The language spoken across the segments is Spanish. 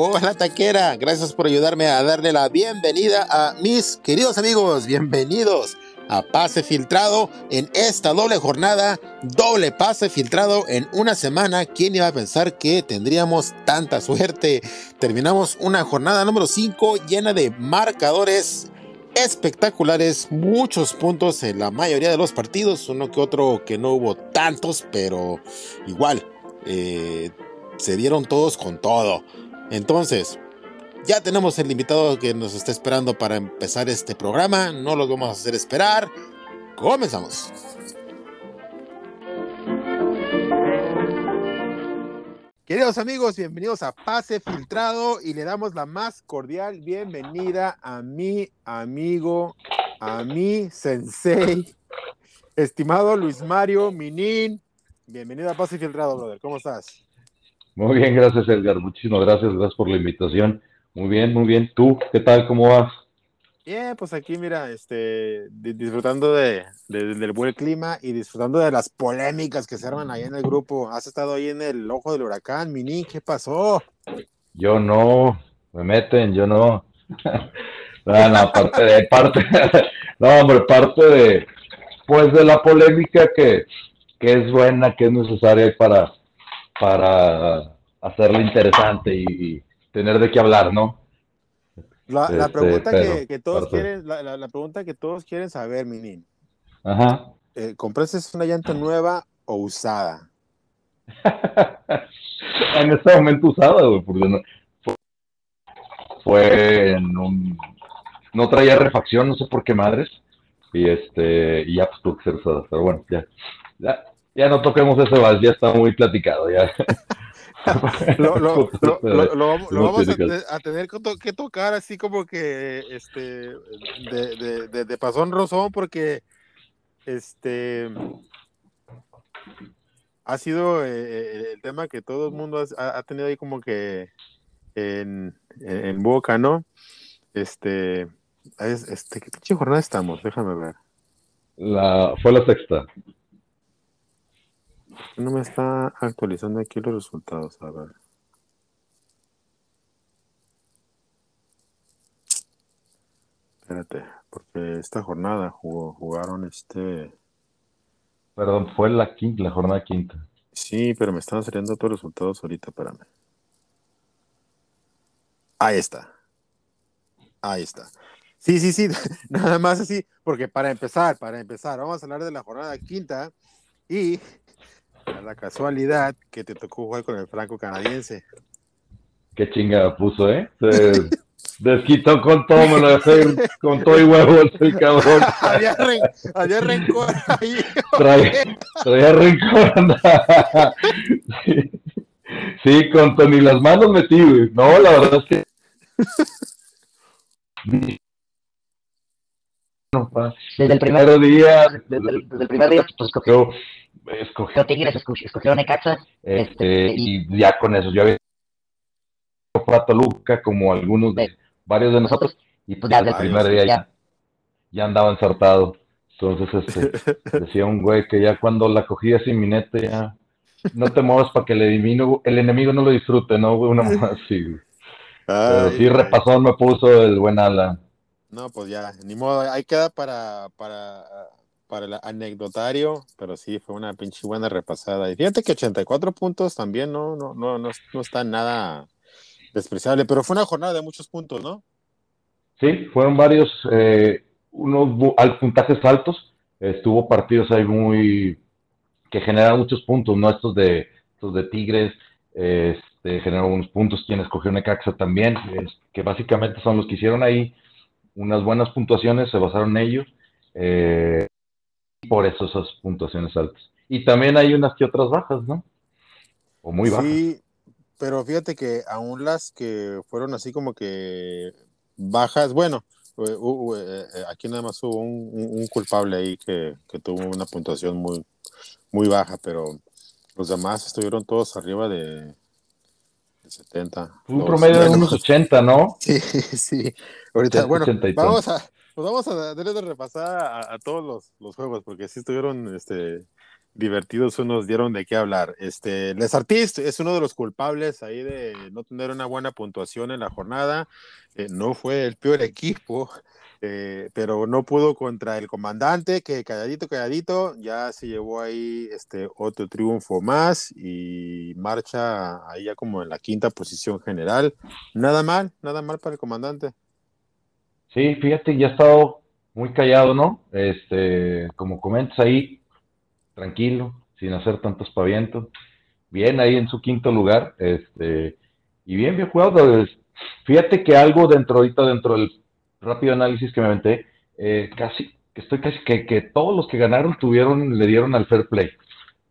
Hola taquera, gracias por ayudarme a darle la bienvenida a mis queridos amigos, bienvenidos a Pase Filtrado en esta doble jornada, doble pase filtrado en una semana. ¿Quién iba a pensar que tendríamos tanta suerte? Terminamos una jornada número 5 llena de marcadores espectaculares, muchos puntos en la mayoría de los partidos, uno que otro que no hubo tantos, pero igual, eh, se dieron todos con todo. Entonces, ya tenemos el invitado que nos está esperando para empezar este programa. No los vamos a hacer esperar. Comenzamos. Queridos amigos, bienvenidos a Pase Filtrado y le damos la más cordial bienvenida a mi amigo, a mi sensei, estimado Luis Mario Minin. Bienvenido a Pase Filtrado, brother. ¿Cómo estás? Muy bien, gracias Edgar. Muchísimas gracias, gracias por la invitación. Muy bien, muy bien. ¿Tú qué tal? ¿Cómo vas? Bien, pues aquí mira, este, disfrutando de, del buen clima y disfrutando de las polémicas que se arman ahí en el grupo. ¿Has estado ahí en el ojo del huracán, Mini? ¿Qué pasó? Yo no, me meten, yo no. no, no, parte de, parte, no, hombre, parte de, pues de la polémica que, que es buena, que es necesaria para, para hacerlo interesante y tener de qué hablar, ¿no? La, este, pregunta que, todos quieren, la, pregunta que todos quieren saber, Minin. Ajá. Eh, ¿Compraste una llanta nueva o usada? en este momento usada, güey, porque no, fue, en un, no traía refacción, no sé por qué madres, y este, y ya pues tuvo que ser usada, pero bueno, ya, ya, ya no toquemos ese vals, ya está muy platicado, ya. lo, lo, lo, vamos a, tener que tocar así como que este de, de, de, pasón rozón porque este ha sido eh, eh, el tema que todo el mundo ha, tenido ahí como que en, en, boca, ¿no? Este, este, ¿qué pinche jornada estamos? Déjame ver. La, fue la sexta. No me está actualizando aquí los resultados, a ver. Espérate, porque esta jornada jugó, jugaron este. Perdón, fue la quinta, la jornada quinta. Sí, pero me están saliendo los resultados ahorita, espérame. Ahí está. Ahí está. Sí, sí, sí, nada más así, porque para empezar, para empezar, vamos a hablar de la jornada quinta y la casualidad que te tocó jugar con el franco canadiense. Qué chinga puso, ¿eh? Se desquitó con todo, me lo dejé con todo y huevos el cabrón. había, había, rencor ahí. Traía, traía rencor. sí. sí, con ni las manos metí, güey. No, la verdad es que. desde el primer día, desde, el primer día, pues escogió escogió Tigres, escogió Necaxa. Este, y ya con eso, yo había para Toluca, como algunos de varios de nosotros, y pues ya desde el primer día ya, ya andaba ensartado. Entonces, este, decía un güey que ya cuando la cogía sin minete, ya no te muevas para que el enemigo, el enemigo no lo disfrute, ¿no? Una más así. Pero sí, repasó, me puso el buen ala. No, pues ya, ni modo, ahí queda para, para para el anecdotario, pero sí, fue una pinche buena repasada. Y fíjate que 84 puntos también no, no, no, no, no está nada despreciable, pero fue una jornada de muchos puntos, ¿no? Sí, fueron varios, eh, unos puntajes altos, estuvo partidos ahí muy, que generan muchos puntos, ¿no? Estos de, estos de Tigres, este, generaron unos puntos, quien escogió Necaxa también, que básicamente son los que hicieron ahí unas buenas puntuaciones, se basaron en ellos. Eh, por eso esas puntuaciones altas. Y también hay unas que otras bajas, ¿no? O muy bajas. Sí, pero fíjate que aún las que fueron así como que bajas, bueno, eh, eh, aquí nada más hubo un, culpable ahí que, tuvo una puntuación muy, muy baja, pero los demás estuvieron todos arriba de, 70. Un promedio de unos 80, ¿no? Sí, sí. Ahorita, bueno, vamos a, pues vamos a darle de repasar a, todos los, juegos, porque sí estuvieron este, divertidos unos dieron de qué hablar. Este, Les Artistes es uno de los culpables ahí de no tener una buena puntuación en la jornada. Eh, no fue el peor equipo, eh, pero no pudo contra el comandante, que calladito, calladito, ya se llevó ahí este otro triunfo más y marcha ahí ya como en la quinta posición general. Nada mal, nada mal para el comandante. Sí, fíjate, ya ha estado muy callado, ¿no? Este, como comentas ahí, tranquilo, sin hacer tantos pavientos. Bien ahí en su quinto lugar, este, y bien, bien jugado. Fíjate que algo dentro ahorita, dentro del rápido análisis que me aventé, eh, casi, estoy casi que, que todos los que ganaron tuvieron, le dieron al fair play.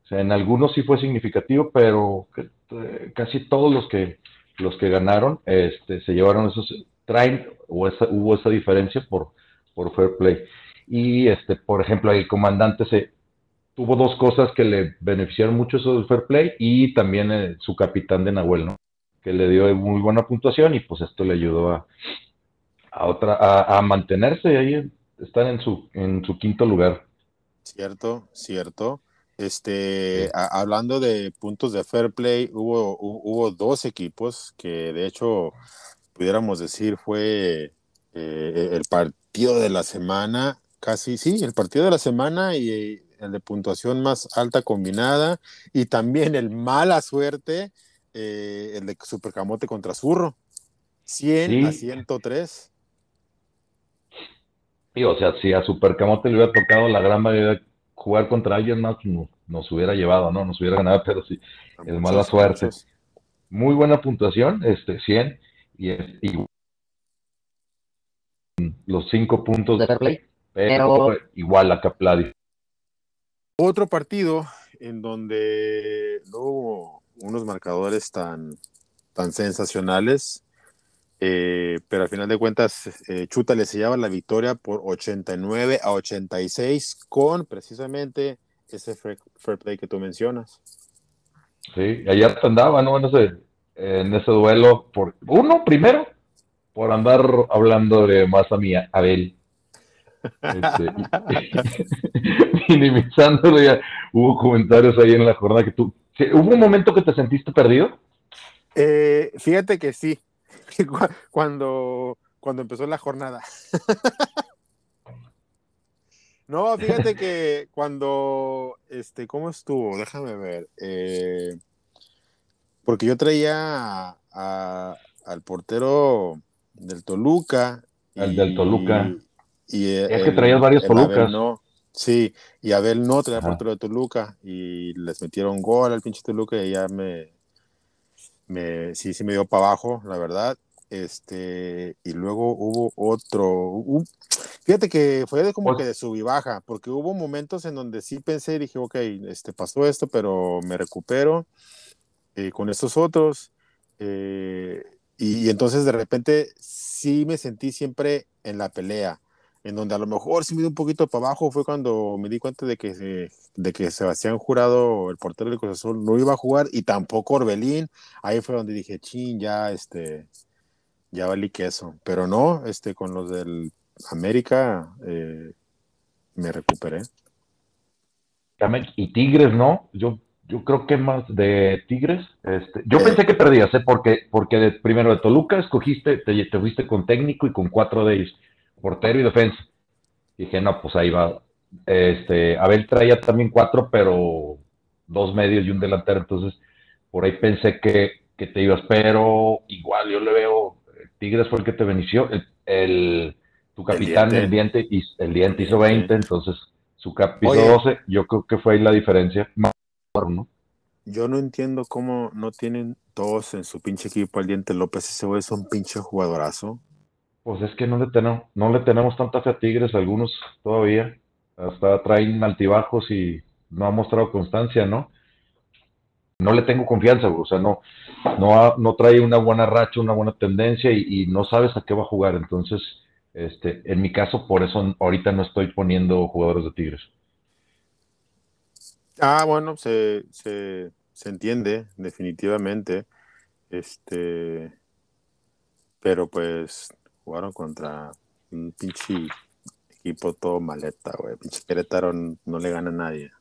O sea, en algunos sí fue significativo, pero eh, casi todos los que los que ganaron este, se llevaron esos, traen, o esa, hubo esa diferencia por, por fair play. Y, este, por ejemplo, el comandante se, tuvo dos cosas que le beneficiaron mucho eso del fair play y también eh, su capitán de Nahuel, ¿no? Que le dio muy buena puntuación y pues esto le ayudó a, a otra, a, mantenerse y ahí están en su, en su quinto lugar. Cierto, cierto. Este, hablando de puntos de fair play, hubo, hubo dos equipos que de hecho pudiéramos decir fue eh, el partido de la semana, casi sí, el partido de la semana y el de puntuación más alta combinada y también el mala suerte, eh, el de Supercamote contra Zurro. 100 a 103. Sí, o sea, si a Supercamote le hubiera tocado la gran mayoría jugar contra alguien más, nos, hubiera llevado, ¿no? Nos hubiera ganado, pero sí, el mala suerte. Muy buena puntuación, este, 100, y, los cinco puntos de play, pero, igual a Capladi. Otro partido en donde no hubo unos marcadores tan, tan sensacionales, eh, pero al final de cuentas eh, Chuta le sellaba la victoria por 89 a 86 con precisamente ese fair, play que tú mencionas. Sí, ayer andaba, ¿no? En ese, en ese duelo, por uno primero, por andar hablando de más a mía, Abel. Este, minimizándolo ya. Hubo comentarios ahí en la jornada que tú. ¿Hubo un momento que te sentiste perdido? Eh, fíjate que sí. Cuando, cuando empezó la jornada. no, fíjate que cuando. Este, ¿cómo estuvo? Déjame ver. Eh, porque yo traía al portero del Toluca. El del Toluca. Y es que traías varios Tolucas. No, sí, y Abel no traía portero de Toluca y les metieron gol al pinche Toluca y ya me, me sí, sí me dio para abajo, la verdad. Este, y luego hubo otro, fíjate que fue de como que de sub y baja, porque hubo momentos en donde sí pensé y dije, ok, este, pasó esto, pero me recupero eh, con estos otros. Eh, y, entonces de repente sí me sentí siempre en la pelea, en donde a lo mejor sí me dio un poquito para abajo fue cuando me di cuenta de que, de que Sebastián Jurado, el portero del Cruz Azul, no iba a jugar y tampoco Orbelín. Ahí fue donde dije, chin, ya, este, ya valí queso. Pero no, este, con los del América eh, me recuperé. Y Tigres, ¿no? Yo yo creo que más de Tigres. Este, yo pensé que perdías, ¿eh? porque, porque de, primero de Toluca escogiste, te, te, fuiste con técnico y con cuatro de ellos, portero y defensa. dije, no, pues ahí va. Este, Abel traía también cuatro, pero dos medios y un delantero, entonces por ahí pensé que, que te ibas, pero igual yo le veo, Tigres fue el que te benefició, el, tu capitán, el diente, el diente, el diente hizo 20, entonces su cap hizo 12, yo creo que fue ahí la diferencia. Yo no entiendo cómo no tienen todos en su pinche equipo al Diente López. Ese güey es un pinche jugadorazo. Pues es que no le tenemos, no le tenemos tanta fe a Tigres, algunos todavía. Hasta traen altibajos y no ha mostrado constancia, ¿no? No le tengo confianza, o sea, no, no, no trae una buena racha, una buena tendencia y, y, no sabes a qué va a jugar. Entonces, este, en mi caso, por eso ahorita no estoy poniendo jugadores de Tigres. Ah, bueno, se, se, se entiende, definitivamente. Este, pero pues jugaron contra un pinche equipo todo maleta, güey. Pinche Querétaro no le gana a nadie.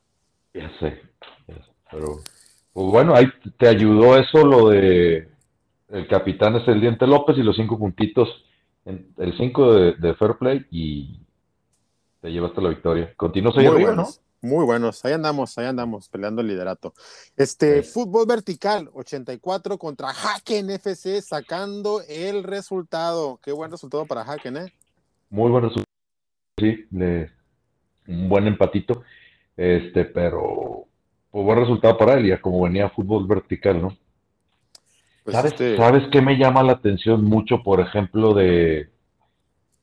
Ya sé, pero pues bueno, ahí te ayudó eso lo de el capitán es el Diente López y los cinco puntitos, el cinco de, Fair Play y te llevaste la victoria. Continúas ahí arriba, ¿no? Muy buenos, ahí andamos, ahí andamos peleando el liderato. Este fútbol vertical, 84 contra Haken FC, sacando el resultado. Qué buen resultado para Haken, ¿eh? Muy buen resultado, sí, un buen empatito, este, pero pues, buen resultado para él, ya como venía fútbol vertical, ¿no? Pues ¿Sabes, este ¿Sabes qué me llama la atención mucho, por ejemplo, de,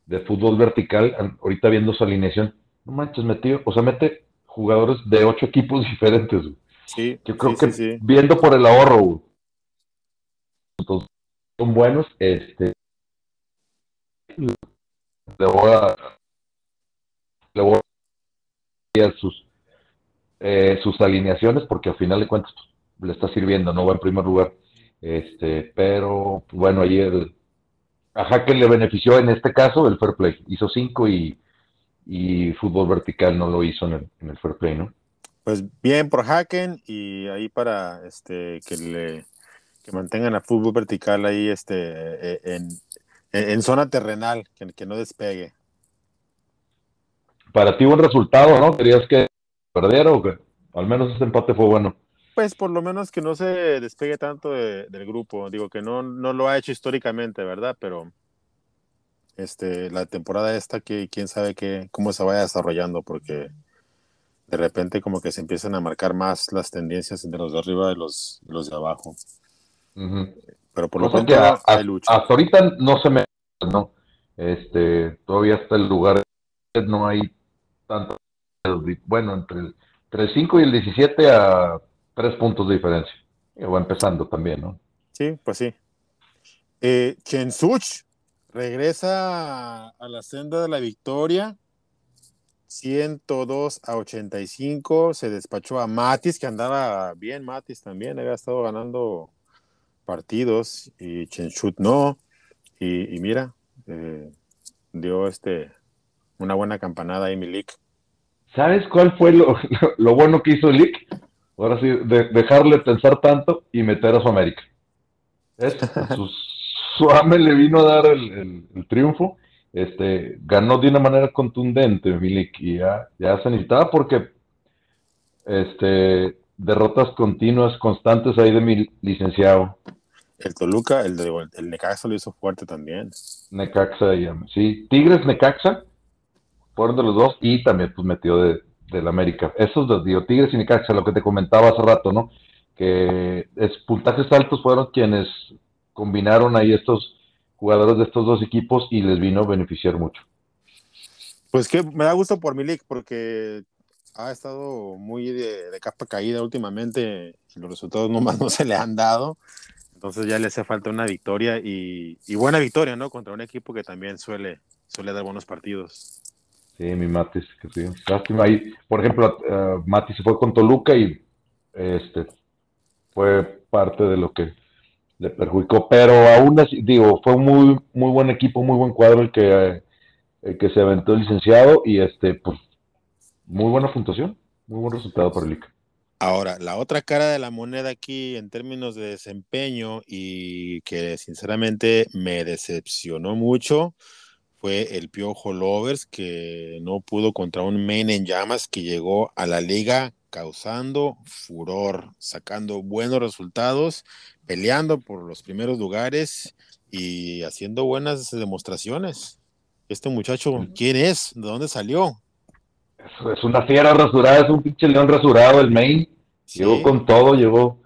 de fútbol vertical? Ahorita viendo su alineación, no manches, metido, o sea, mete jugadores de ocho equipos diferentes. Sí, Yo creo que viendo por el ahorro, entonces, son buenos. Este, le voy a, le voy a sus, eh, sus alineaciones porque al final de cuentas pues, le está sirviendo, no va en primer lugar. Este, pero bueno, ayer a Jaque le benefició en este caso el fair play. Hizo cinco y y fútbol vertical no lo hizo en el, fair play, ¿no? Pues bien por Haken y ahí para este que le que mantengan a fútbol vertical ahí este e, en, en, zona terrenal, que, que, no despegue. Para ti buen resultado, ¿no? ¿Querías que perdiera o que al menos este empate fue bueno? Pues por lo menos que no se despegue tanto del grupo. Digo que no, no lo ha hecho históricamente, ¿verdad? Pero este, la temporada esta que quién sabe qué, cómo se vaya desarrollando, porque de repente como que se empiezan a marcar más las tendencias entre los de arriba y los, los de abajo. Pero por lo tanto hay lucha. Hasta ahorita no se me... ¿no? Este, todavía hasta el lugar no hay tanto... Bueno, entre el, entre 5 y el 17 a 3 puntos de diferencia. Y va empezando también, ¿no? Sí, pues sí. Eh, Chensuch regresa a la senda de la victoria. 102 a 85. Se despachó a Matis, que andaba bien. Matis también había estado ganando partidos. Y Chenchut no. Y, mira, eh, dio este una buena campanada ahí Milik. ¿Sabes cuál fue lo, lo, bueno que hizo Lick? Ahora sí, dejarle pensar tanto y meter a su América. Es, sus Suame le vino a dar el, triunfo. Este, ganó de una manera contundente Milik y ya, se necesitaba porque este, derrotas continuas, constantes ahí de mi licenciado. El Toluca, el, de, el Necaxa lo hizo fuerte también. Necaxa, sí. Tigres, Necaxa, fueron de los dos y también pues metió de, del América. Esos dos, digo, Tigres y Necaxa, lo que te comentaba hace rato, ¿no? Que es, puntajes altos fueron quienes combinaron ahí estos jugadores de estos dos equipos y les vino a beneficiar mucho. Pues que me da gusto por Milik porque ha estado muy de, capa caída últimamente los resultados nomás no se le han dado. Entonces ya le hace falta una victoria y, buena victoria, ¿no? Contra un equipo que también suele, suele dar buenos partidos. Sí, mi Matis, que sí. Lástima. Ahí, por ejemplo, uh, Matis se fue con Toluca y este fue parte de lo que le perjudicó, pero aún así, digo, fue un muy, muy buen equipo, muy buen cuadro el que, que se aventó el licenciado y este, pues, muy buena puntuación, muy buen resultado para el ICA. Ahora, la otra cara de la moneda aquí en términos de desempeño y que sinceramente me decepcionó mucho fue el Piojo Lovers que no pudo contra un main en llamas que llegó a la liga causando furor, sacando buenos resultados, peleando por los primeros lugares y haciendo buenas demostraciones. Este muchacho, ¿quién es? ¿De dónde salió? Es, una fiera rasurada, es un pinche león rasurado el main. Llegó con todo, llegó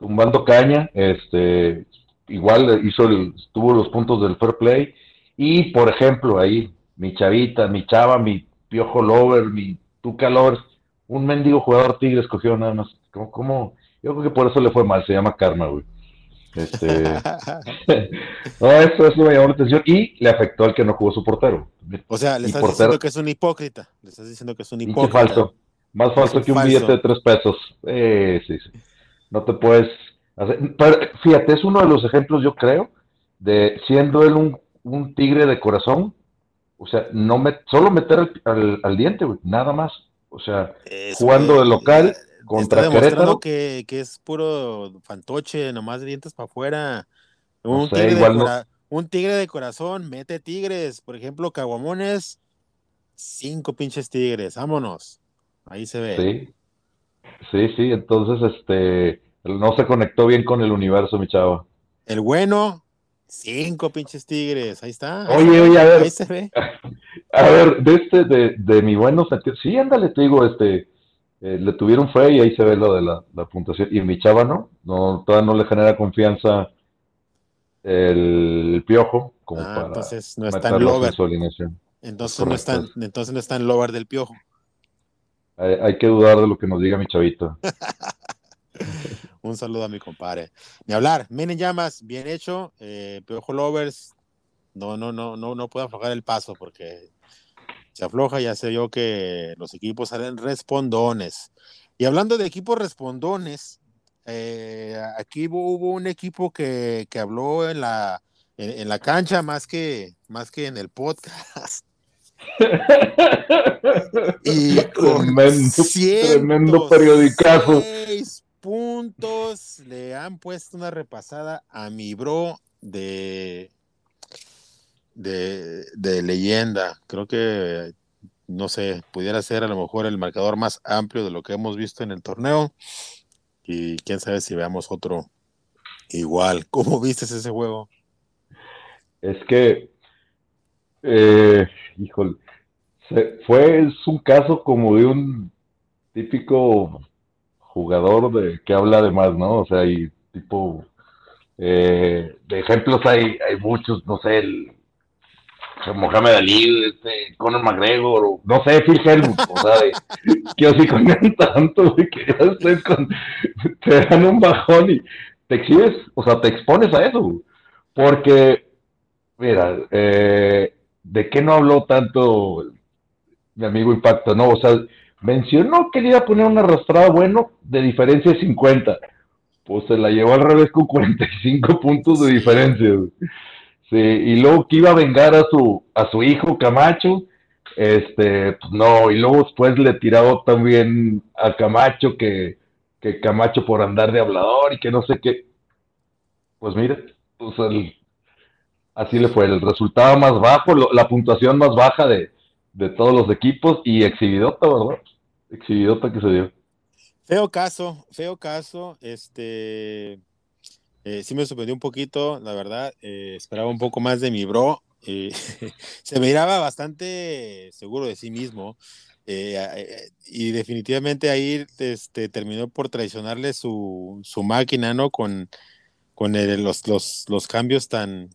tumbando caña, este, igual hizo el, tuvo los puntos del fair play. Y por ejemplo, ahí, mi chavita, mi chava, mi piojo lover, mi tuca lover, un mendigo jugador tigre escogió nada más. ¿Cómo, Yo creo que por eso le fue mal, se llama Karma, güey. Este... no, eso, eso, me llamó la atención y le afectó al que no jugó su portero. O sea, le estás diciendo que es un hipócrita. Le estás diciendo que es un hipócrita. falso. Más falso que un billete de tres pesos. Eh, sí, sí. No te puedes hacer. fíjate, es uno de los ejemplos, yo creo, de siendo él un, un tigre de corazón. O sea, no me, solo meter al, al, al diente, güey, nada más O sea, jugando de local contra está Querétaro. Que, que es puro fantoche, nomás dientes para afuera. Un, tigre de un tigre de corazón, mete tigres. Por ejemplo, Caguamones, cinco pinches tigres, vámonos. Ahí se ve. Sí, sí, sí, entonces este no se conectó bien con el universo, mi chavo. El bueno, cinco pinches tigres, ahí está. oye, oye, a ver. Ahí se ve. A ver, de este, de, de mi bueno sentido, sí, ándale, te digo, este, eh, le tuvieron fe y ahí se ve lo de la, puntuación. Y mi chava no, no, todavía no le genera confianza el, piojo como ah, para entonces no está en lover. Entonces no, está, entonces no está en lover del piojo. Hay, que dudar de lo que nos diga mi chavito. Un saludo a mi compadre. Ni hablar, Menen Llamas, bien hecho. Eh, piojo Lovers, no, no, no, no, no puedo aflojar el paso porque se afloja, ya se vio que los equipos salen respondones. Y hablando de equipos respondones, eh, aquí hubo, un equipo que, que habló en la, en, la cancha más que, más que en el podcast. y tremendo, tremendo periodicazo. Puntos le han puesto una repasada a mi bro de de, leyenda. Creo que, no sé, pudiera ser a lo mejor el marcador más amplio de lo que hemos visto en el torneo. Y quién sabe si veamos otro igual. ¿Cómo viste ese juego? Es que, eh, híjole, fue es un caso como de un típico jugador de que habla de más, ¿no? O sea, hay tipo eh, de ejemplos hay, hay muchos, no sé, el, Mohamed Ali, este, Conor McGregor, no sé, Phil Helmut, o sea, que así con tanto, que ya con, te dan un bajón y te exhibes, o sea, te expones a eso, porque, mira, eh, ¿de qué no habló tanto mi amigo Impacto? No, o sea, mencionó que le iba a poner un arrastrado bueno de diferencia de 50, pues se la llevó al revés con 45 puntos de diferencia. Sí, y luego que iba a vengar a su, a su hijo Camacho, este, pues no, y luego después le tiró también a Camacho que, que Camacho por andar de hablador y que no sé qué. Pues mire, pues así le fue, el resultado más bajo, la puntuación más baja de, de todos los equipos y exhibidota, ¿verdad? Exhibidota que se dio. Feo caso, feo caso, este eh, sí me sorprendió un poquito, la verdad. Eh, esperaba un poco más de mi bro. Eh, se miraba bastante seguro de sí mismo. y definitivamente ahí este, terminó por traicionarle su, su máquina, ¿no? Con, con los, los, los, cambios tan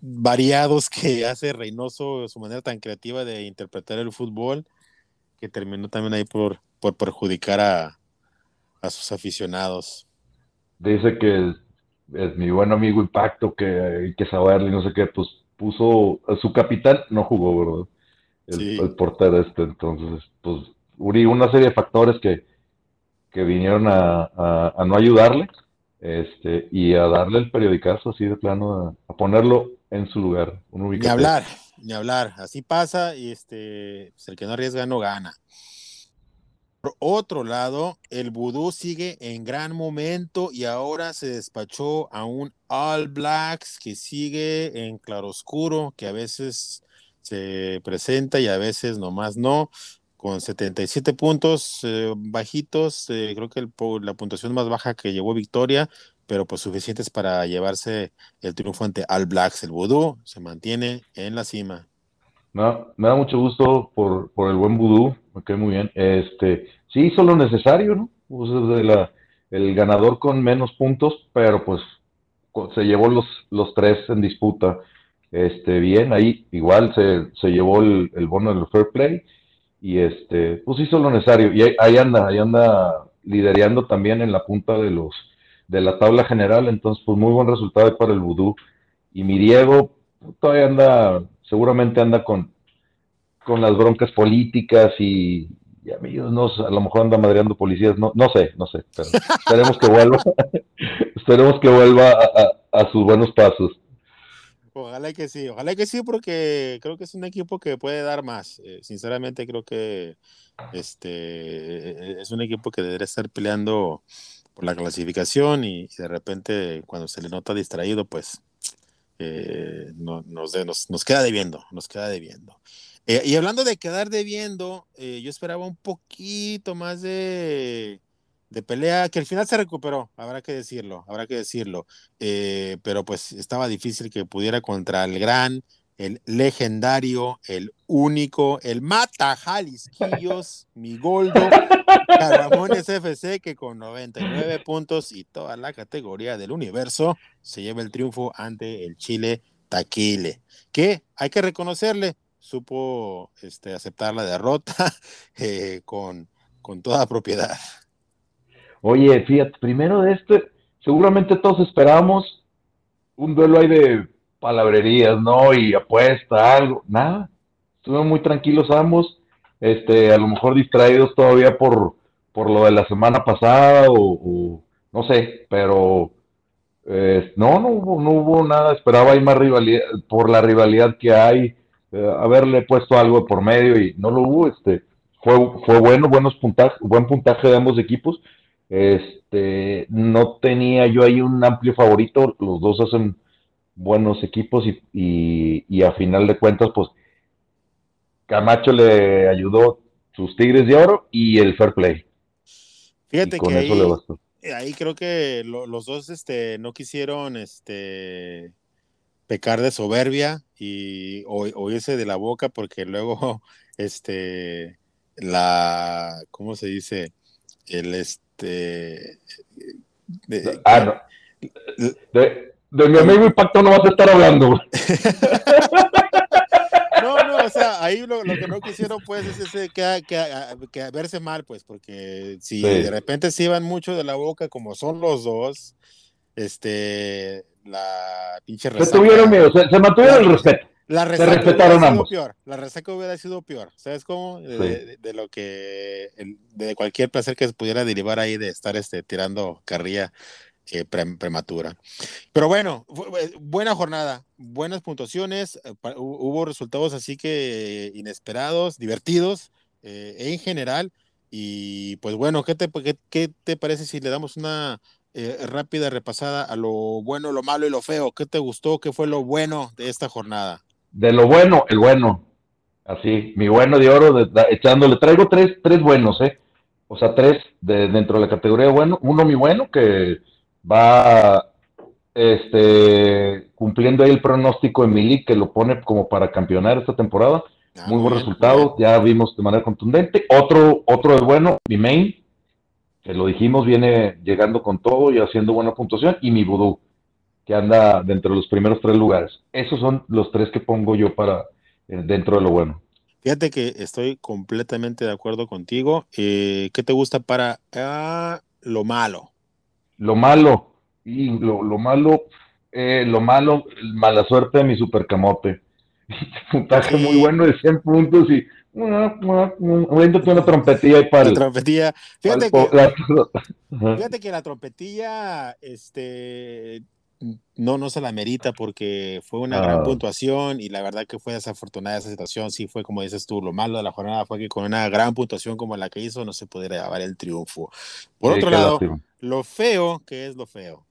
variados que hace Reynoso, su manera tan creativa de interpretar el fútbol, que terminó también ahí por, por perjudicar a, a sus aficionados. Dice que es, mi buen amigo Impacto, que hay que saberle, no sé qué, pues puso, a su capitán no jugó, ¿verdad? El, portero este, entonces, pues, Uri, una serie de factores que, que vinieron a, no ayudarle, este, y a darle el periodicazo así de plano, a, ponerlo en su lugar. ni hablar, ni hablar, así pasa, y este, pues, el que no arriesga no gana. Por otro lado, el vudú sigue en gran momento y ahora se despachó a un All Blacks que sigue en claroscuro, que a veces se presenta y a veces nomás no, con 77 puntos eh, bajitos, eh, creo que la puntuación más baja que llevó Victoria, pero pues suficientes para llevarse el triunfo ante All Blacks. El vudú se mantiene en la cima. No, me da mucho gusto por, por el buen vudú, me quedé muy bien. Este, sí hizo lo necesario, ¿no? Pues el ganador con menos puntos, pero pues se llevó los, los tres en disputa. Este, bien, ahí igual se, se llevó el, bono del fair play y este, pues hizo lo necesario. Y ahí, anda, ahí anda liderando también en la punta de los de la tabla general, entonces pues muy buen resultado para el vudú. Y mi Diego todavía anda seguramente anda con, con las broncas políticas y, amigos, no, a lo mejor anda madreando policías, no, no sé, no sé, pero esperemos que vuelva, esperemos que vuelva a, sus buenos pasos. Ojalá que sí, ojalá que sí, porque creo que es un equipo que puede dar más. Eh, sinceramente, creo que este es un equipo que debería estar peleando por la clasificación y, de repente cuando se le nota distraído, pues eh, no, nos, queda debiendo, nos queda debiendo. Eh, y hablando de quedar debiendo, yo esperaba un poquito más de de pelea que al final se recuperó, habrá que decirlo, habrá que decirlo, eh, pero pues estaba difícil que pudiera contra el gran, el legendario, el único, el mata Jalisquillos, mi Goldo, Caramones FC, que con 99 puntos y toda la categoría del universo se lleva el triunfo ante el Chile Taquile, que hay que reconocerle, supo este, aceptar la derrota eh, con, con toda propiedad. Oye, fíjate, primero de este, seguramente todos esperamos un duelo ahí de palabrerías, ¿no? Y apuesta, algo, nada. Estuvimos muy tranquilos ambos, este, a lo mejor distraídos todavía por, por lo de la semana pasada o, no sé, pero eh, no, no hubo, no hubo nada, esperaba ahí más rivalidad, por la rivalidad que hay, eh, haberle puesto algo por medio y no lo hubo, este, fue, fue bueno, buenos puntajes, buen puntaje de ambos equipos, este, no tenía yo ahí un amplio favorito, los dos hacen buenos equipos y, y, a final de cuentas, pues Camacho le ayudó sus Tigres de Oro y el Fair Play. Fíjate que ahí, ahí, creo que los dos este, no quisieron este, pecar de soberbia y oírse de la boca porque luego este, la, ¿cómo se dice? El, este, de, ah, de, mi amigo Impacto no vas a estar hablando. No, no, o sea, ahí lo, que no quisieron pues es ese que, que, verse mal, pues, porque si de repente se iban mucho de la boca, como son los dos, este, la pinche resaca. Se tuvieron miedo, se, mantuvieron el respeto. La resaca respetaron hubiera sido peor. La resaca hubiera sido peor. ¿Sabes cómo? De, lo que. De cualquier placer que se pudiera derivar ahí de estar este, tirando carrilla eh, prematura. Pero bueno, eh, buena jornada, buenas puntuaciones. Eh, hubo resultados así que inesperados, divertidos en general. Y pues bueno, ¿qué te, qué, te parece si le damos una rápida repasada a lo bueno, lo malo y lo feo? ¿Qué te gustó? ¿Qué fue lo bueno de esta jornada? de lo bueno, el bueno. Así, mi bueno de oro, echándole. Traigo tres, tres buenos, ¿eh? O sea, tres de, dentro de la categoría de bueno. Uno, mi bueno, que va este, cumpliendo ahí el pronóstico de Milik, que lo pone como para campeonar esta temporada. Ah, muy buen resultado, ya vimos de manera contundente. Otro, otro de bueno, mi main, que lo dijimos, viene llegando con todo y haciendo buena puntuación. Y mi vudú que anda dentro de los primeros tres lugares. Esos son los tres que pongo yo para eh, dentro de lo bueno. Fíjate que estoy completamente de acuerdo contigo. Eh, ¿Qué te gusta para ah, lo malo? Lo malo, y lo, malo, eh, lo malo, mala suerte de mi supercamote. Puntaje muy bueno de 100 puntos y una trompetilla para la trompetilla. Fíjate, que, la, fíjate que la trompetilla, este, no, no se la merita porque fue una gran ah. puntuación y la verdad que fue desafortunada esa situación. Sí, fue como dices tú, lo malo de la jornada fue que con una gran puntuación como la que hizo no se pudiera llevar el triunfo. Por otro lado, lo feo, ¿qué es lo feo?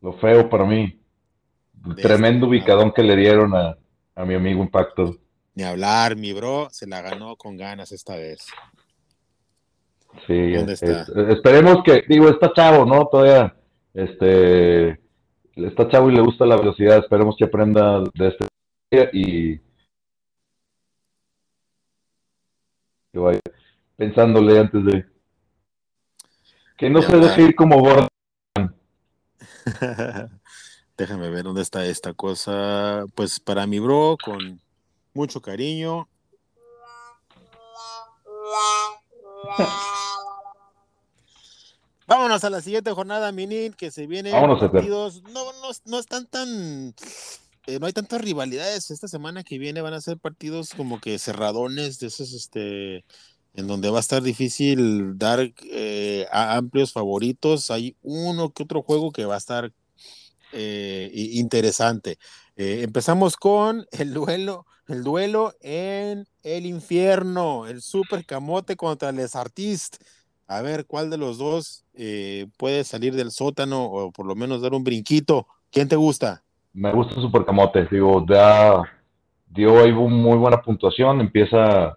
Lo feo para mí, el tremendo ubicadón que le dieron a, mi amigo Impacto. Ni hablar, mi bro se la ganó con ganas esta vez. Sí, esperemos que, digo, está chavo, ¿no? Todavía, este está chavo y le gusta la velocidad, esperemos que aprenda de este y que vaya pensándole antes de que no se deje ir como gordo. Déjame ver dónde está esta cosa. Pues para mi bro, con mucho cariño. Vámonos a la siguiente jornada, Minin, que se viene partidos. No, no, no están tan. Eh, no hay tantas rivalidades. Esta semana que viene van a ser partidos como que cerradones de esos, este, en donde va a estar difícil dar eh, a amplios favoritos. Hay uno que otro juego que va a estar eh, interesante. Eh, empezamos con el duelo, el duelo en el infierno, el super camote contra Les Artistes. A ver cuál de los dos eh, puede salir del sótano o por lo menos dar un brinquito. ¿Quién te gusta? Me gusta Super Camote, digo, ya dio ahí muy buena puntuación, empieza,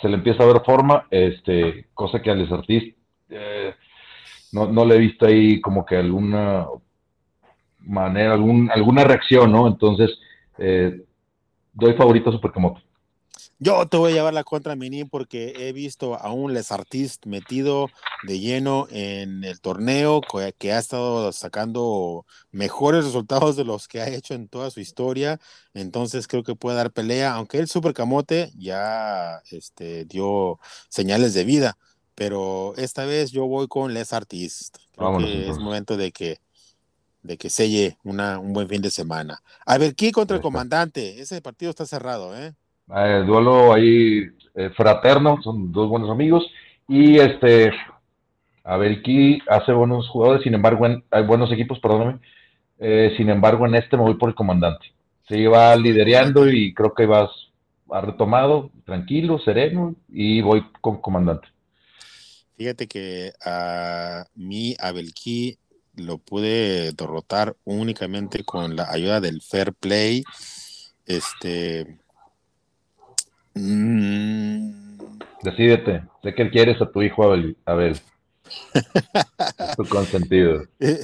se le empieza a ver forma, este, cosa que a Les Artistes eh, no, no le he visto ahí como que alguna manera, algún, alguna reacción, ¿no? Entonces, eh, doy favorito a Supercamote. Yo te voy a llevar la contra Mini porque he visto a un Les Artistes metido de lleno en el torneo que ha estado sacando mejores resultados de los que ha hecho en toda su historia. Entonces creo que puede dar pelea, aunque el Supercamote ya este, dio señales de vida. Pero esta vez yo voy con Les Artistes. Creo que es momento de que de que selle una, un buen fin de semana. A ver, ¿qué contra el comandante? Ese partido está cerrado, ¿eh? Eh duelo ahí eh, fraterno, son dos buenos amigos. Y este, a ver, aquí hace buenos jugadores, sin embargo, hay buenos equipos, perdóname. Eh, sin embargo, en este me voy por el comandante. Se iba liderando y creo que vas ha retomado, tranquilo, sereno, y voy con comandante. Fíjate que a mí, a lo pude derrotar únicamente con la ayuda del fair play. Este. Mm, Decídete, sé que quieres a tu hijo Abel. Abel. tu consentido. Eh,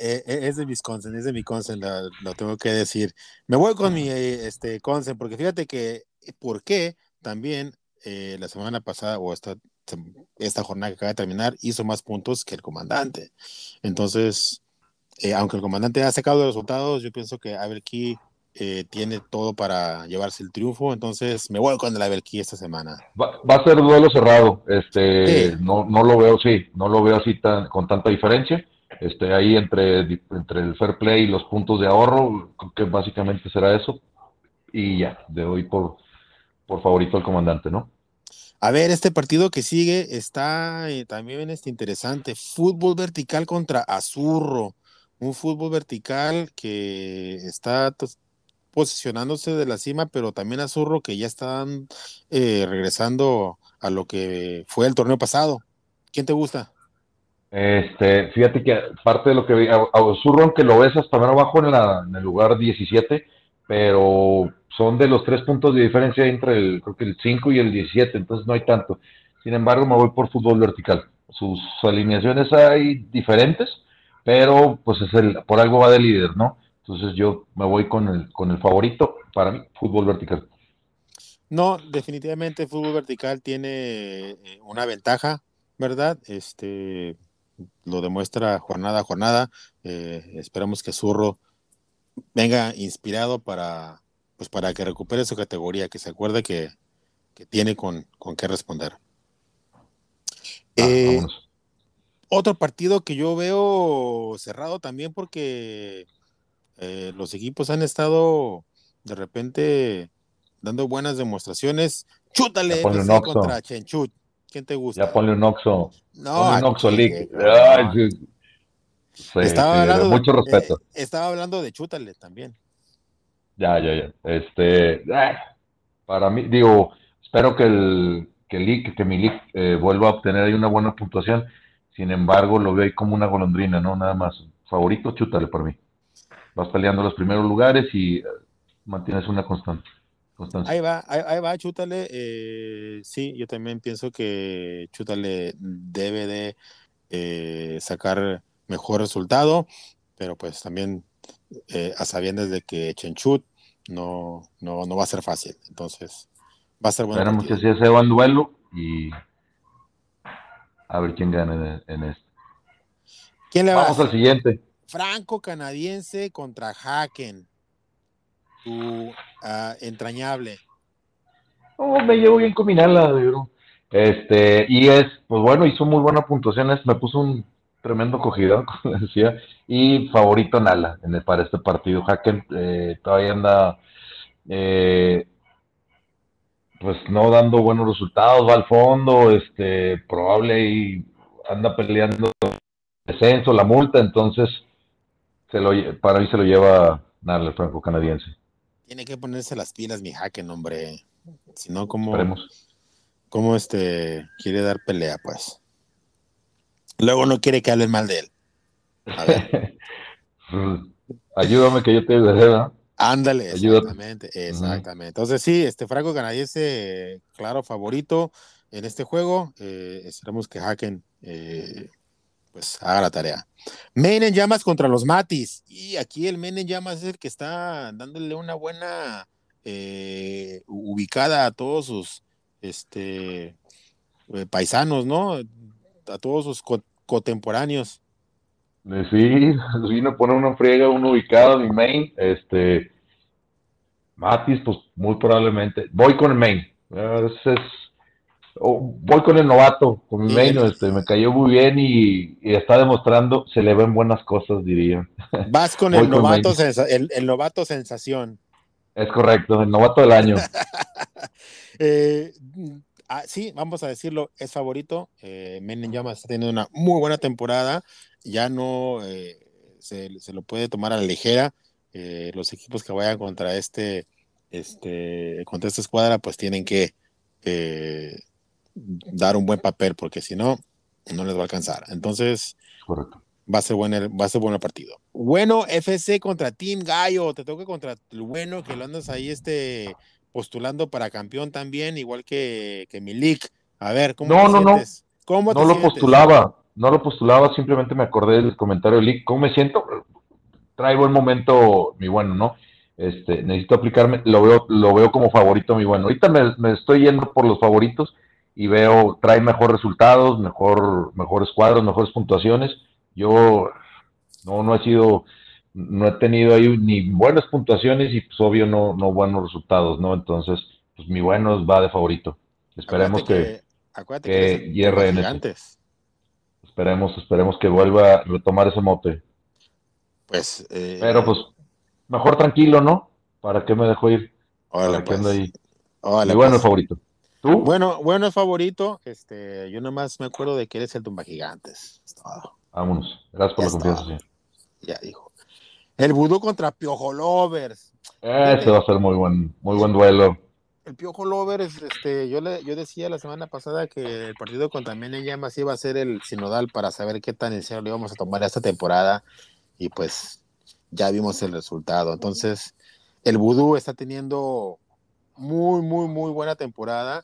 eh, eh, es de mis consen, es de mi consen, lo, tengo que decir. Me voy con mi este, consen, porque fíjate que, ¿por qué? También la semana pasada, o esta esta jornada que acaba de terminar hizo más puntos que el comandante. Entonces, aunque el comandante ha sacado los resultados, yo pienso que Aberkey eh, tiene todo para llevarse el triunfo. Entonces, me voy con el Aberkey esta semana. Va, a ser duelo cerrado. Este, no, no lo veo, sí, no lo veo así tan, con tanta diferencia. Este, ahí entre, entre el fair play y los puntos de ahorro, que básicamente será eso. Y ya, de hoy por, por favorito al comandante, ¿no? A ver, este partido que sigue está eh, también este interesante. Fútbol vertical contra Azurro. Un fútbol vertical que está posicionándose de la cima, pero también Azurro que ya están eh, regresando a lo que fue el torneo pasado. ¿Quién te gusta? Este, fíjate que parte de lo que vi, Azurro, aunque lo ves hasta menos abajo en, en el lugar 17, pero son de los tres puntos de diferencia entre el, creo que el 5 y el 17, entonces no hay tanto. Sin embargo, me voy por fútbol vertical. Sus alineaciones hay diferentes, pero pues es el, por algo va de líder, ¿no? Entonces yo me voy con el, con el favorito para mí, fútbol vertical. No, definitivamente fútbol vertical tiene eh, una ventaja, ¿verdad? Este lo demuestra jornada a jornada. Eh, esperamos que Zurro venga inspirado para, pues para que recupere su categoría, que se acuerde que, tiene con, con qué responder. Ah, eh, otro partido que yo veo cerrado también porque eh, los equipos han estado de repente dando buenas demostraciones. Chútale contra Chenchut. ¿Quién te gusta? Ya ponle un Oxo. No, un Oxo League estaba hablando mucho de, respeto. estaba hablando de Chútale también. Ya, ya, ya. Este, eh, para mí, digo, espero que el que, que mi league eh, vuelva a obtener ahí una buena puntuación. Sin embargo, lo veo ahí como una golondrina, ¿no? Nada más. Favorito, chútale por mí. Vas peleando los primeros lugares y eh, mantienes una constante. Ahí va, ahí, va, chútale. sí, yo también pienso que chútale debe de sacar mejor resultado, pero pues también eh, a sabiendas de que Chenchut no, no, no va a ser fácil. Entonces, va a ser bueno. Esperamos que así se va duelo y a ver quién gana en, esto. ¿Quién le Vamos al siguiente. Franco canadiense contra Haken. Tu ah, entrañable. Oh, me llevo bien combinarla, Este, y es, pues bueno, hizo muy buenas puntuaciones. Me puso un tremendo cogido, como decía, y favorito Nala en el, para este partido. Haken eh, todavía anda, eh, pues no dando buenos resultados, va al fondo, este, probable y anda peleando el descenso, la multa, entonces se lo, para mí se lo lleva nada, el franco-canadiense. Tiene que ponerse las pilas, mi jaque, hombre. Si no, ¿cómo, este, quiere dar pelea, pues? Luego no quiere que hablen mal de él. A ver. Ayúdame que yo te ayudaré, Ándale, exactamente, exactamente. Entonces sí, este franco canadiense, claro, favorito en este juego. Eh, esperemos que Haken eh, pues haga la tarea. Maine en llamas contra los Matis. Y aquí el Maine en llamas es el que está dándole una buena eh, ubicada a todos sus este, eh, paisanos, ¿no? A todos sus contemporáneos. Eh, sí, vino a poner una friega, uno ubicado, mi main, este, Matis, pues muy probablemente, voy con el main, es, voy con el novato, con mi main, este, me cayó muy bien y, está demostrando, se le ven buenas cosas, diría. Vas con, el, novato el novato sensación. Es correcto, el novato del año. Eh, ah, sí, vamos a decirlo, es favorito. Eh, Men Llamas está teniendo una muy buena temporada. Ya no eh, se, lo puede tomar a la ligera. Eh, los equipos que vayan contra este, este, contra esta escuadra, pues tienen que dar un buen papel, porque si no, no les va a alcanzar. Entonces, correcto va a ser bueno, va a ser bueno partido. Bueno, FC contra Team Gallo, te toca contra el bueno que lo andas ahí este postulando para campeón también, igual que, que Milik. A ver, ¿cómo no, no, No, no lo postulaba, no lo postulaba, simplemente me acordé del comentario de Lick. ¿Cómo me siento? Trae buen momento, mi bueno, ¿no? Este, necesito aplicarme, lo veo, lo veo como favorito, mi bueno. Ahorita me, me estoy yendo por los favoritos y veo, trae mejores resultados, mejor, mejores cuadros, mejores puntuaciones yo no, no he sido, no he tenido ahí ni buenas puntuaciones y pues obvio no, no buenos resultados, ¿no? Entonces, pues mi bueno va de favorito. Esperemos que, que, hierre en eso. Esperemos, esperemos que vuelva a retomar ese mote. Pues, eh, pero pues, mejor tranquilo, ¿no? ¿Para qué me dejo ir? Hola, pues. ahí. mi bueno pues. favorito. ¿Tú? Bueno, bueno favorito, este, yo nomás me acuerdo de que eres el tumba gigantes. Vámonos. Gracias por la confianza, Ya dijo. El Vudú contra Piojo Lovers. Ese va a ser muy buen, muy buen duelo. El Piojo Lovers, este, yo le, yo decía la semana pasada que el partido contra Mene Llamas iba a ser el sinodal para saber qué tan en serio le íbamos a tomar esta temporada. Y pues ya vimos el resultado. Entonces, el Vudú está teniendo muy, muy, muy buena temporada.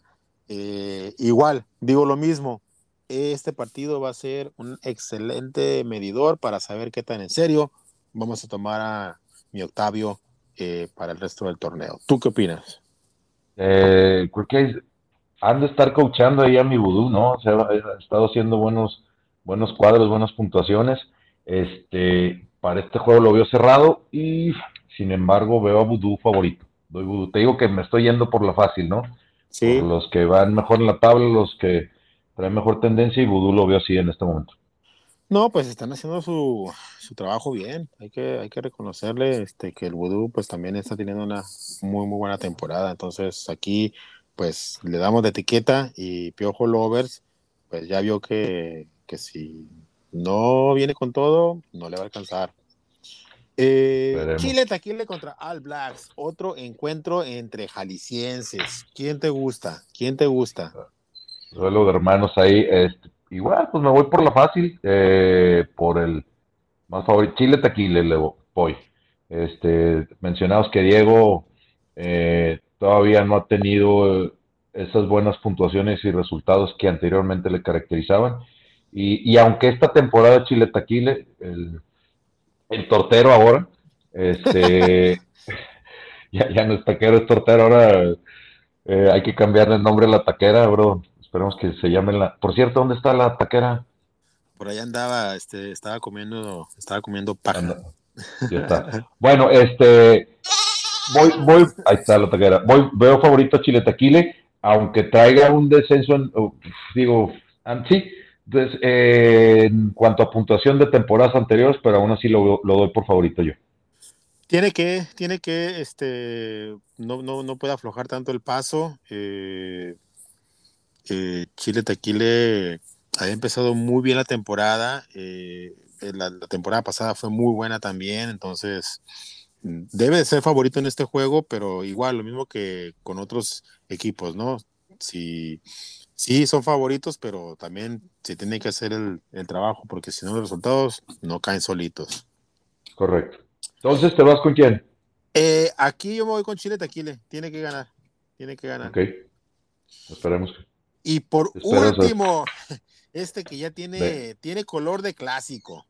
Eh, igual, digo lo mismo, este partido va a ser un excelente medidor para saber qué tan en serio vamos a tomar a mi Octavio eh, para el resto del torneo. ¿Tú qué opinas? Eh, creo que han de estar coachando ahí a mi vudú, ¿no? O sea, ha estado haciendo buenos, buenos cuadros, buenas puntuaciones. Este, para este juego lo veo cerrado y sin embargo veo a vudú favorito. Te digo que me estoy yendo por la fácil, ¿no? Sí. los que van mejor en la tabla, los que trae mejor tendencia y Vudú lo veo así en este momento. No, pues están haciendo su, su trabajo bien. Hay que, hay que reconocerle este, que el Vudú pues también está teniendo una muy, muy buena temporada. Entonces aquí pues le damos de etiqueta y Piojo Lovers pues ya vio que, que si no viene con todo, no le va a alcanzar. Eh, Chile Taquile contra All Blacks, otro encuentro entre jaliscienses. ¿Quién te gusta? ¿Quién te gusta? duelo de hermanos ahí. Este, igual, pues me voy por la fácil, eh, por el más favorito. Chile Taquile le voy. Este, mencionados que Diego eh, todavía no ha tenido esas buenas puntuaciones y resultados que anteriormente le caracterizaban. Y, y aunque esta temporada Chile Taquile, el, el tortero ahora, este, ya, ya no es taquero, es tortero, ahora eh, hay que cambiarle el nombre a la taquera, bro. Esperemos que se llame la. Por cierto, ¿dónde está la taquera? Por allá andaba, este, estaba comiendo, estaba comiendo paja. Ya está. bueno, este, voy, voy, ahí está la taquera. Voy, veo favorito a Chile Taquile, aunque traiga un descenso, en, digo, sí, entonces, en cuanto a puntuación de temporadas anteriores, pero aún así lo, doy por favorito yo. Tiene que, tiene que, este, no, no, no puede aflojar tanto el paso. Eh, Chile Tequile había empezado muy bien la temporada. Eh, eh, la, temporada pasada fue muy buena también, entonces mm, debe de ser favorito en este juego, pero igual, lo mismo que con otros equipos, ¿no? Si, sí son favoritos, pero también se tiene que hacer el, trabajo, porque si no los resultados no caen solitos. Correcto. Entonces, ¿te vas con quién? Eh, aquí yo me voy con Chile Taquile, tiene que ganar, tiene que ganar. Ok, esperemos. Y por último, este que ya tiene, tiene color de clásico,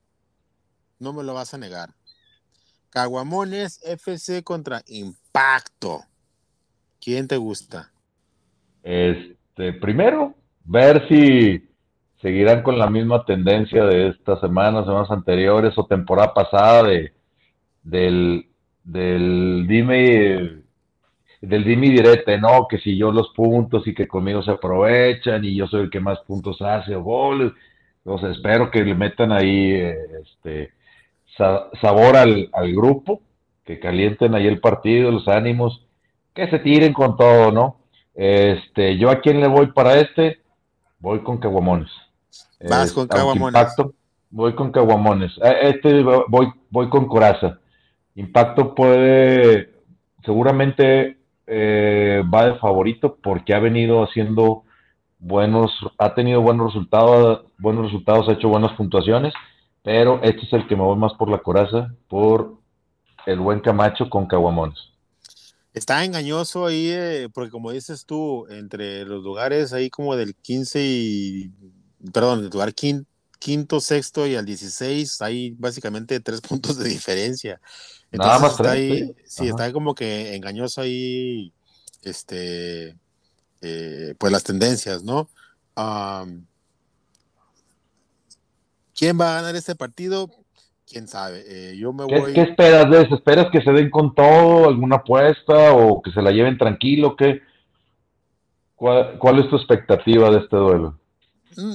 no me lo vas a negar. Caguamones FC contra Impacto. ¿Quién te gusta? Este, primero, ver si seguirán con la misma tendencia de estas semanas, semanas anteriores o temporada pasada de del, del dime del dime direte, no, que si yo los puntos y que conmigo se aprovechan y yo soy el que más puntos hace o goles. Entonces espero que le metan ahí este sabor al, al grupo, que calienten ahí el partido, los ánimos, que se tiren con todo, ¿no? Este, yo a quién le voy para este, voy con Caguamones. Vas con Caguamones. voy con Caguamones. Este voy, voy con Coraza. Impacto puede, seguramente eh, va de favorito porque ha venido haciendo buenos, ha tenido buenos resultados, buenos resultados, ha hecho buenas puntuaciones, pero este es el que me voy más por la coraza, por el buen Camacho con Caguamones. Está engañoso ahí, eh, porque como dices tú, entre los lugares ahí como del 15 y, perdón, del lugar quinto, sexto y al 16, hay básicamente tres puntos de diferencia. Entonces Nada más está ahí, sí, está como que engañoso ahí, este, eh, pues las tendencias, ¿no? ¿Quién va a ganar este partido? Quién sabe. Eh, yo me voy. ¿Qué, esperas de eso? ¿Esperas que se den con todo, alguna apuesta o que se la lleven tranquilo? ¿Qué? ¿Cuál, es tu expectativa de este duelo? Mm,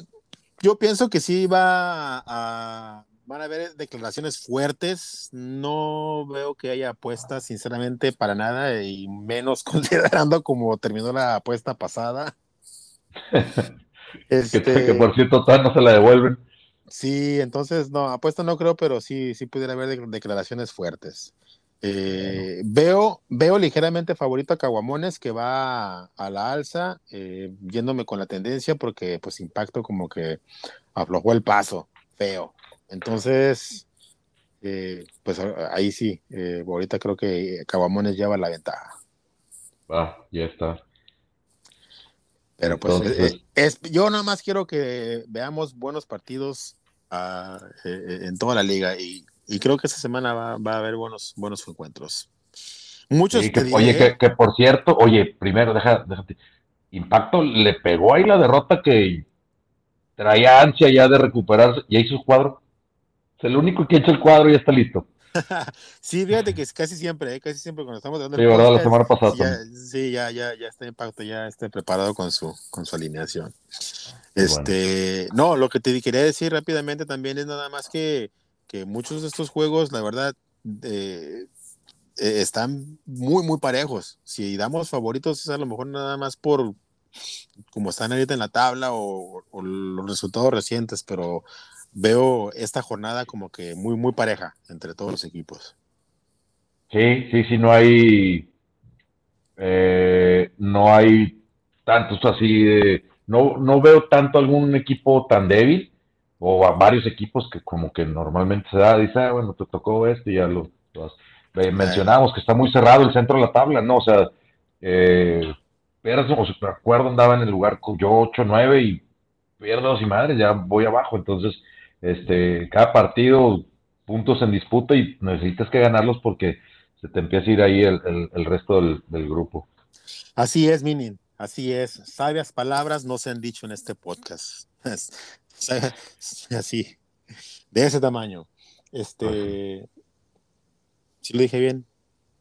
yo pienso que sí va a, van a haber declaraciones fuertes. No veo que haya apuestas, sinceramente, para nada, y menos considerando como terminó la apuesta pasada. este... que, por cierto, todavía no se la devuelven. Sí, entonces no, apuesta no creo, pero sí, sí pudiera haber declaraciones fuertes. Eh, veo, veo ligeramente favorito a Caguamones que va a, la alza, eh, yéndome con la tendencia porque pues impacto como que aflojó el paso, feo. Entonces, eh, pues ahí sí, ahorita creo que Caguamones lleva la ventaja. Va, ya está. Pero pues, eh, es, yo nada más quiero que veamos buenos partidos eh, eh, en toda la liga y, creo que esta semana va, a haber buenos, buenos encuentros. Muchos oye, que, por cierto, oye, primero, deja, déjate. Impacto le pegó ahí la derrota que traía ansia ya de recuperarse. Ya hizo su cuadro. Es el único que ha hecho el cuadro y ya está listo. sí, fíjate que es casi siempre, ¿eh? casi siempre cuando estamos dando Sí, verdad, la semana pasada. Ya, sí, ya, ya, ya está impacto, ya está preparado con su, con su alineación. Este, no, lo que te quería decir rápidamente también es nada más que, que muchos de estos juegos, la verdad, eh, eh, están muy, muy parejos. Si damos favoritos es a lo mejor nada más por como están ahorita en la tabla o, o los resultados recientes, pero veo esta jornada como que muy, muy pareja entre todos los equipos. Sí, sí, sí, no hay, eh, no hay tantos así, no, no veo tanto algún equipo tan débil o a varios equipos que como que normalmente se da, dice, ah, bueno, te tocó este y ya lo, mencionamos que está muy cerrado el centro de la tabla, ¿no? O sea, eh, o me acuerdo, andaba en el lugar yo 8, 9 y pierdo y madres, ya voy abajo, entonces este, cada partido puntos en disputa y necesitas que ganarlos porque se te empieza a ir ahí el, resto del, grupo. Así es, Minin, así es. Sabias palabras no se han dicho en este podcast. así, de ese tamaño. Este, si lo dije bien.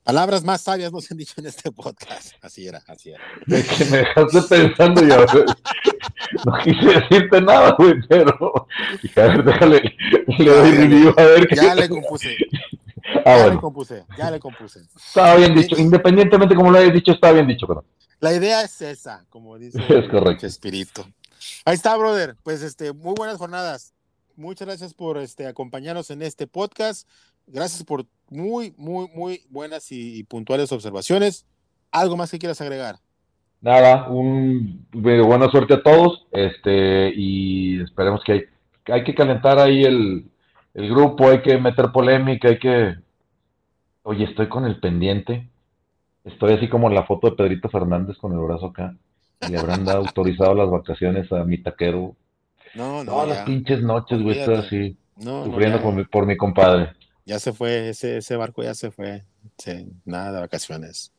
Palabras más sabias no se han dicho en este podcast. Así era, así era. De que me dejaste pensando yo. No quise decirte nada, güey, pero. A ver, déjale. Le doy review a ver qué. Ya le compuse. Ah, ya le compuse, ya le compuse. Estaba bien dicho, independientemente como lo hayas dicho, estaba bien dicho, pero. La idea es esa, como dice es correcto. Espíritu. Ahí está, brother. Pues este, muy buenas jornadas. muchas gracias por este, acompañarnos en este podcast. Gracias por muy, muy, muy buenas y, puntuales observaciones. ¿Algo más que quieras agregar? Nada, un buena suerte a todos. Este, y esperemos que hay, hay que calentar ahí el, el grupo, hay que meter polémica, hay que. Oye, estoy con el pendiente. Estoy así como en la foto de Pedrito Fernández con el brazo acá. Le habrán dado autorizado las vacaciones a mi taquero. No, no. Todas las pinches noches, güey, estoy así. sufriendo por, mi, por mi compadre. Ya se fue, ese, ese barco ya se fue. nada de vacaciones.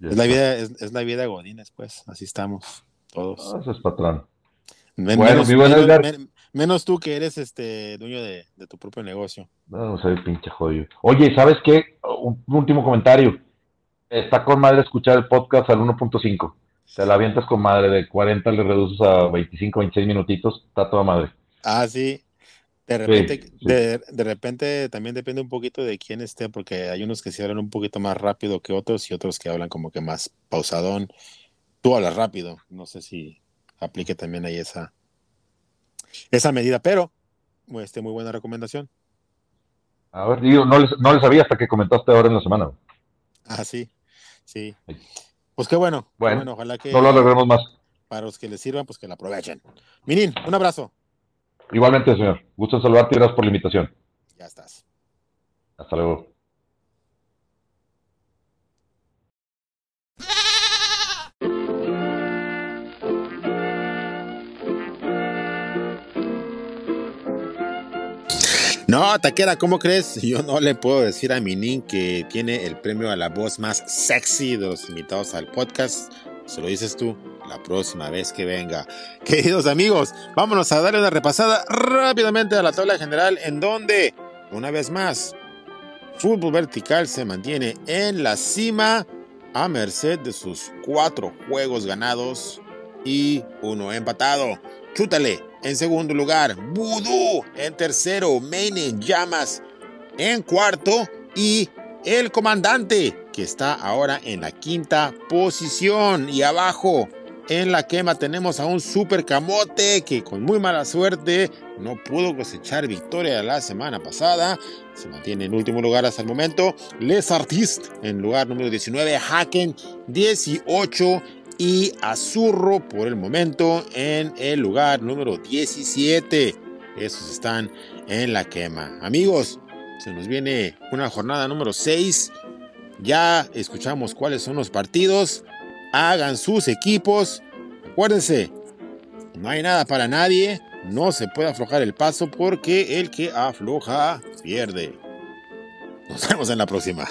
Es la, vida, es, la vida de Godines, pues. Así estamos, todos. Ah, eso es patrón. bueno, menos, mi buen Edgar. Menos, tú que eres este dueño de, tu propio negocio. No, soy pinche jodido. Oye, ¿sabes qué? Un, último comentario. Está con madre escuchar el podcast al 1.5. Te la avientas con madre, de 40 le reduces a 25, 26 minutitos, está toda madre. Ah, sí. De repente, De, repente también depende un poquito de quién esté, porque hay unos que se hablan un poquito más rápido que otros y otros que hablan como que más pausadón. Tú hablas rápido, no sé si aplique también ahí esa, esa medida, pero este, muy buena recomendación. A ver, digo, no les, no les sabía hasta que comentaste ahora en la semana. Ah, sí, sí. Pues qué bueno. Bueno, ojalá que. No lo logremos más. Para los que les sirvan, pues que la aprovechen. Minin, un abrazo. Igualmente, señor. Gusto en saludarte y gracias por la invitación. Ya estás. Hasta luego. No, Taquera, ¿cómo crees? Yo no le puedo decir a Minin que tiene el premio a la voz más sexy de los invitados al podcast. Se lo dices tú la próxima vez que venga. Queridos amigos, vámonos a darle una repasada rápidamente a la tabla general en donde, una vez más, Fútbol Vertical se mantiene en la cima a merced de sus cuatro juegos ganados y uno empatado. Chútale, en segundo lugar, Voodoo en tercero, Maine llamas en cuarto y el comandante que está ahora en la quinta posición y abajo en la quema tenemos a un super camote que con muy mala suerte no pudo cosechar victoria la semana pasada. Se mantiene en último lugar hasta el momento. Les Artistes en lugar número 19. Haken 18 y Azurro por el momento en el lugar número 17. Esos están en la quema. Amigos, se nos viene una jornada número 6. Ya escuchamos cuáles son los partidos. Hagan sus equipos. Acuérdense, no hay nada para nadie. No se puede aflojar el paso porque el que afloja pierde. Nos vemos en la próxima.